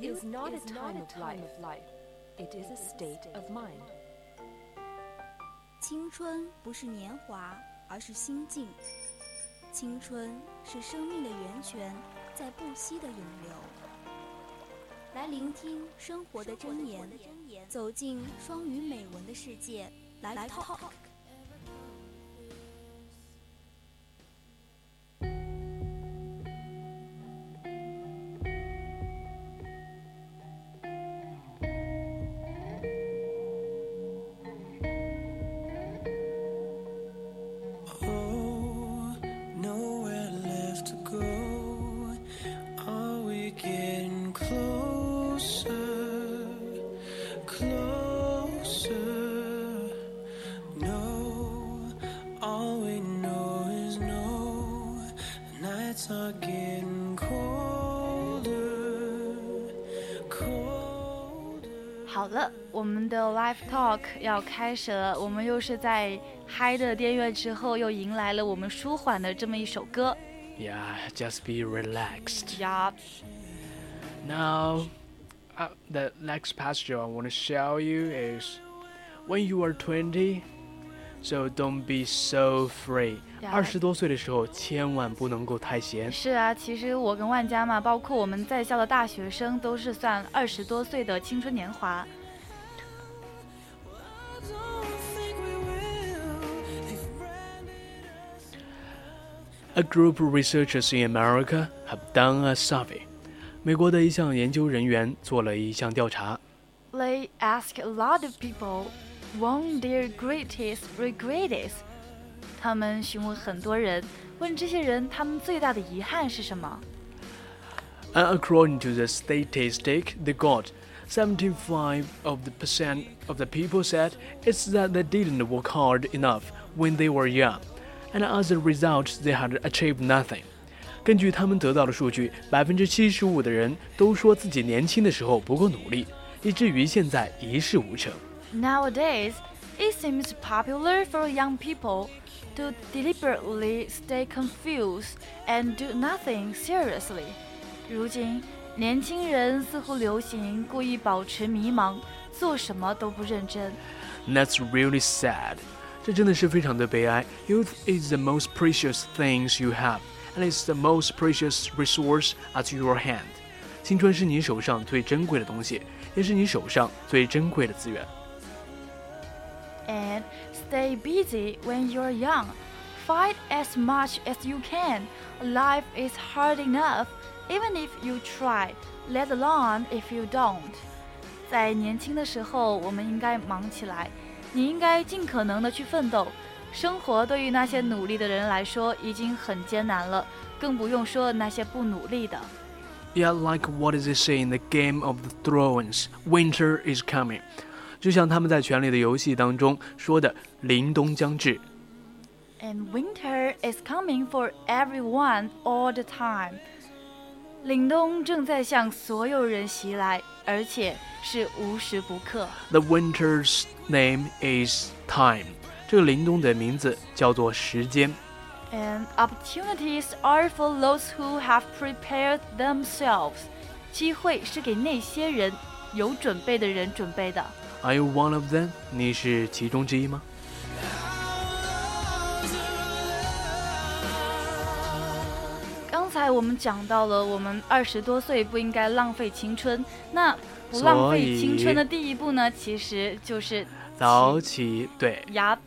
is not a time of life, it is a state of mind. 青春不是年华，而是心境。青春是生命的源泉，在不息的涌流。来聆听生活的箴言，走进双语美文的世界，来 talk。好了，我们的 live talk 要开始了。我们又是在嗨的电乐之后，又迎来了我们舒缓的这么一首歌 Yeah, just be relaxed. 呀。 Now, uh, the next passage I want to show you is when you are 20, so don't be so free. Yeah. 二十多岁的时候，千万不能够太闲。是啊，其实我跟万佳嘛，包括我们在校的大学生，都是算二十多岁的青春年华。 A group of researchers in America have done a survey. 美国的一项研究人员做了一项调查， They ask a lot of people what their greatest regret is。他们询问很多人，问这些人他们最大的遗憾是什么？ and according to the statistic they got, 75 of the percent of the people said it's that they didn't work hard enough when they were young, and as a result they had achieved nothing. 根据他们得到的数据，百分之七十五的人都说自己年轻的时候不够努力，以至于现在一事无成。 Nowadays, it seems popular for young people to deliberately stay confused and do nothing seriously. 如今，年轻人似乎流行故意保持迷茫，做什么都不认真。 That's really sad. 这真的是非常的悲哀。Youth is the most precious things you have, and it's the most precious resource at your hand. 青春是你手上最珍贵的东西，也是你手上最珍贵的资源。 And stay busy when you're young. Fight as much as you can. Life is hard enough, even if you try, let alone if you don't. 在年轻的时候，我们应该忙起来。 你应该尽可能的去奋斗。生活对于那些努力的人来说已经很艰难了，更不用说那些不努力的。 Yeah, like what does it say in the Game of the Thrones? Winter is coming. 就像他们在《权力的游戏》当中说的，凛冬将至。 And winter is coming for everyone all the time. 凛冬正在向所有人袭来，而且是无时不刻。 The winter's name is time. 这个凛冬的名字叫做时间。 And opportunities are for those who have prepared themselves. 机会是给那些人有准备的人准备的。 Are you one of them？你是其中之一吗？ 刚才我们讲到了，我们二十多岁不应该浪费青春。那不浪费青春的第一步呢，其实就是早起，对，牙。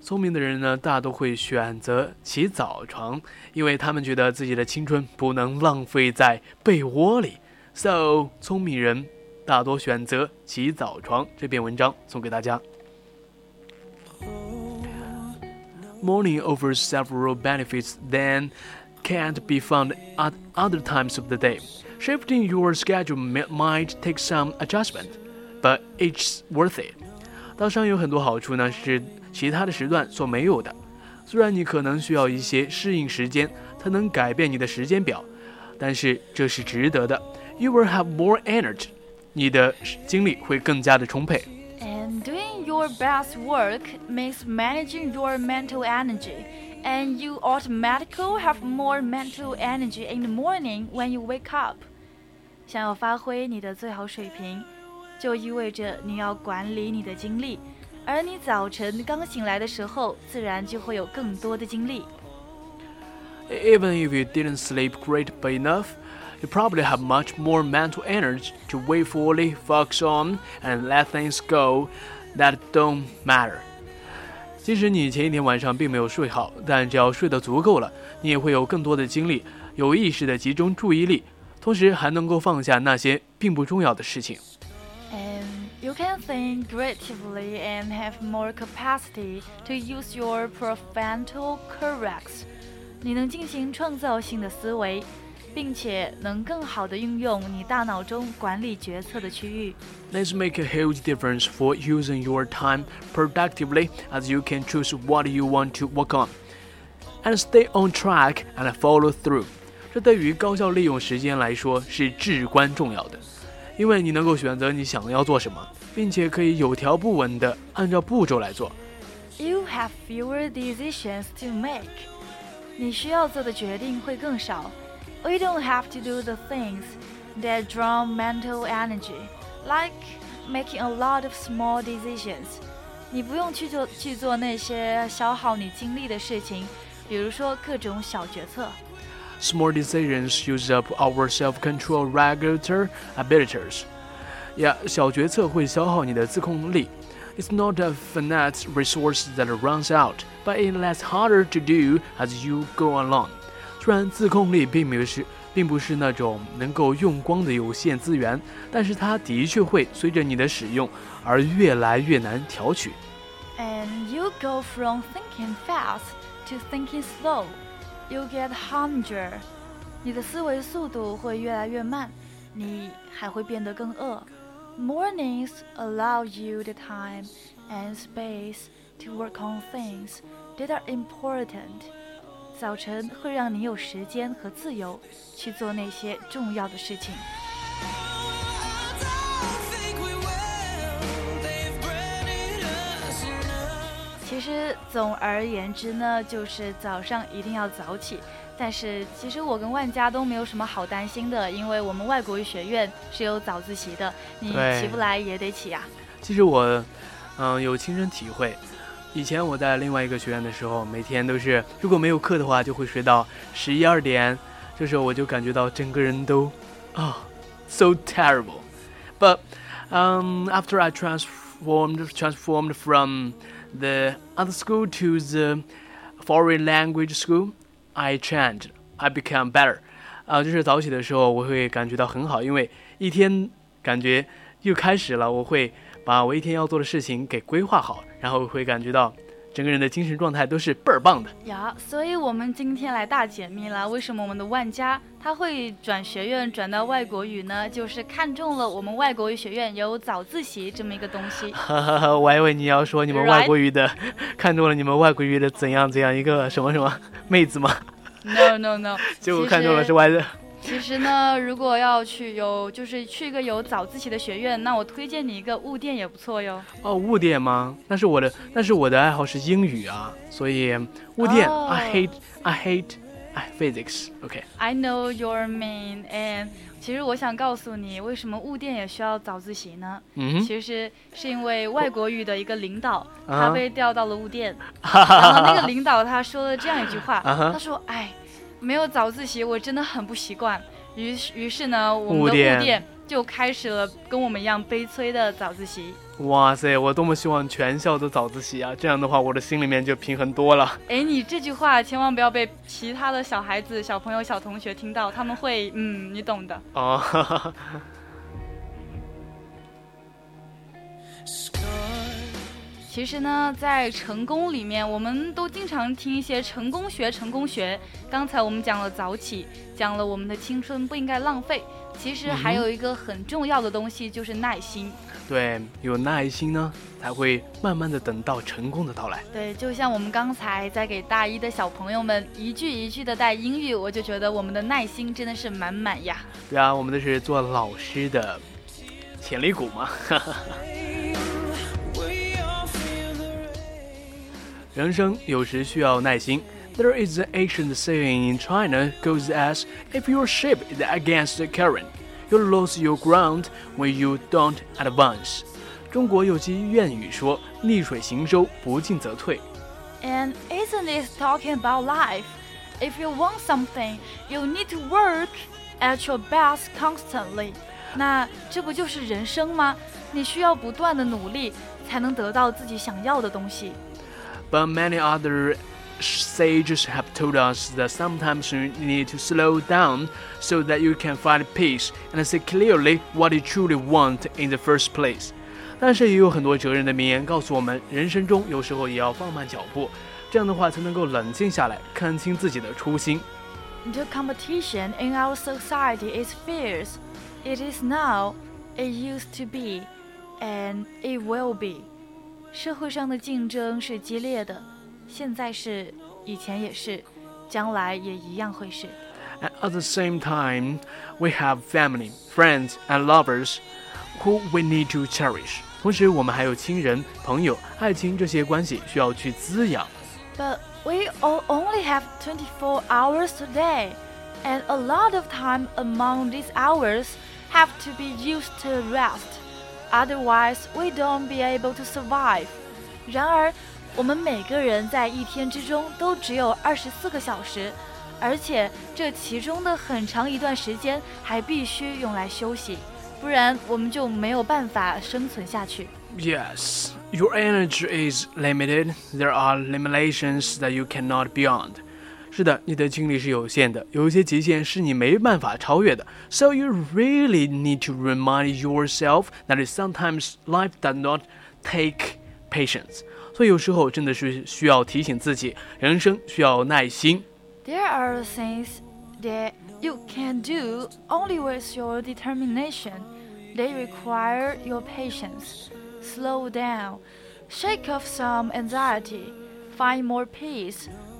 聪明的人呢，大都会选择起早床，因为他们觉得自己的青春不能浪费在被窝里。So，聪明人大多选择起早床。这篇文章送给大家。Morning offers several benefits that can't be found at other times of the day. Shifting your schedule may- might take some adjustment, but it's worth it. 早上有很多好处呢，是其他的时段所没有的。虽然你可能需要一些适应时间才能改变你的时间表，但是这是值得的。You will have more energy，你的精力会更加的充沛。 And doing your best work means managing your mental energy. and you automatically have more mental energy in the morning when you wake up. 想要发挥你的最好水平，就意味着你要管理你的精力，而你早晨刚醒来的时候，自然就会有更多的精力。 Even if you didn't sleep great but enough, you probably have much more mental energy to wait fully, focus on, and let things go that don't matter. 即使你前一天晚上并没有睡好，但只要睡得足够了，你也会有更多的精力，有意识的集中注意力，同时还能够放下那些并不重要的事情。 And you can think creatively and have more capacity to use your prefrontal cortex. 你能进行创造性的思维， 并且能更好地运用你大脑中管理决策的区域。Let's make a huge difference for using your time productively as you can choose what you want to work on and stay on track and follow through. 这对于高效利用时间来说是至关重要的，因为你能够选择你想要做什么，并且可以有条不紊地按照步骤来做。You have fewer decisions to make. 你需要做的决定会更少。We don't have to do the things that draw mental energy, like making a lot of small decisions. 你不用去做去做那些消耗你精力的事情，比如说各种小决策。 Small decisions use up our self-control regulator abilities. Yeah，小决策会消耗你的自控力。It's not a finite resource that runs out, but it gets harder to do as you go along. 虽然自控力并不是并不是那种能够用光的有限资源，但是它的确会随着你的使用而越来越难调取。 And you go from thinking fast to thinking slow. You get hungrier. 你的思维速度会越来越慢，你还会变得更饿。Mornings allow you the time and space to work on things that are important. 早晨会让你有时间和自由去做那些重要的事情。其实总而言之呢，就是早上一定要早起。但是其实我跟万家都没有什么好担心的，因为我们外国语学院是有早自习的，你起不来也得起呀、其实我，嗯，有亲身体会。以前我在另外一个学院的时候，每天都是如果没有课的话，就会睡到十一二点。这时候我就感觉到整个人都啊、s o terrible。But um, after I transformed transformed from the other school to the foreign language school, I changed. I become better. 啊、就是早起的时候，我会感觉到很好，因为一天感觉又开始了，我会把我一天要做的事情给规划好，然后会感觉到整个人的精神状态都是倍儿棒的。呀，所以我们今天来大解密了，为什么我们的万家他会转学院转到外国语呢？就是看中了我们外国语学院有早自习这么一个东西。哈 哈哈，我还以为你要说你们外国语的，看中了你们外国语的怎样怎样一个什么什么妹子吗？No no no，结果看中了是外的。其实呢，如果要去有就是去一个有早自习的学院，那我推荐你一个物店也不错哟。哦，物店吗？那是我的，但是我的爱好是英语啊，所以物店、哦 I hate I hate I physics。OK，I know your mean and 其实我想告诉你，为什么物店也需要早自习呢？嗯，其实是因为外国语的一个领导，啊他被调到了雾店，然后那个领导他说了这样一句话，啊他说：“哎，没有早自习，我真的很不习惯。”于是于是呢，我们的物店雾店就开始了跟我们一样悲催的早自习。哇塞，我多么希望全校都早自习啊！这样的话，我的心里面就平衡多了。哎，你这句话千万不要被其他的小孩子、小朋友、小同学听到，他们会，嗯，你懂的。哦，其实呢，在成功里面，我们都经常听一些成功学、成功学。刚才我们讲了早起，讲了我们的青春不应该浪费。其实还有一个很重要的东西，就是耐心。对，有耐心呢，才会慢慢的等到成功的到来。对，就像我们刚才在给大一的小朋友们一句一句的带英语，我就觉得我们的耐心真的是满满呀。对啊，我们都是做老师的潜力股嘛。人生有时需要耐心， There is an ancient saying in China goes as if your ship is against the current, you lose your ground when you don't advance. 中国有句谚语说：“逆水行舟，不进则退。” And isn't it talking about life? If you want something, you need to work at your best constantly. 那这不就是人生吗？你需要不断的努力，才能得到自己想要的东西。 But many other sages have told us that sometimes you need to slow down so that you can find peace and see clearly what you truly want in the first place. 但是也有很多哲人的名言告诉我们，人生中有时候也要放慢脚步，这样的话才能够冷静下来，看清自己的初心。 The competition in our society is fierce. It is now, it used to be, and it will be. 社会上的竞争是激烈的，现在是，以前也是，将来也一样会是。 And at the same time, we have family, friends, and lovers who we need to cherish. 同时，我们还有亲人、朋友、爱情这些关系需要去滋养。 But we all only have 24 hours a day, and a lot of time among these hours have to be used to rest. Otherwise, we don't be able to survive. 然而，我们每个人在一天之中都只有二十四个小时，而且这其中的很长一段时间还必须用来休息，不然我们就没有办法生存下去。 Yes, your energy is limited. There are limitations that you cannot beyond. 是的，你的精力是有限的，有一些极限是你没办法超越的。So you really need to remind yourself that sometimes life does not take patience. 所以有时候真的是需要提醒自己，人生需要耐心。 There are things that you can do only with your determination. They require your patience. Slow down. Shake off some anxiety. Find more peace.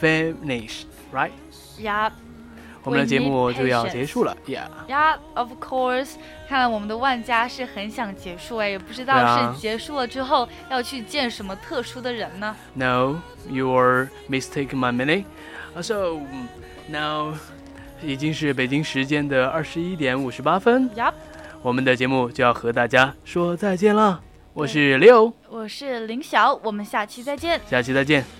finish, right? 呀我们的节目就要.结束了，Yeah. 呀，Of course，看来我们的万家是很想结束哎，也不知道是结束了之后要去见什么特殊的人呢？No, you're mistaken my meaning. Uh, So now 已经是北京时间的二十一点五十八分。Yep，我们的节目就要和大家说再见了。我是六，我是林晓，我们下期再见。下期再见。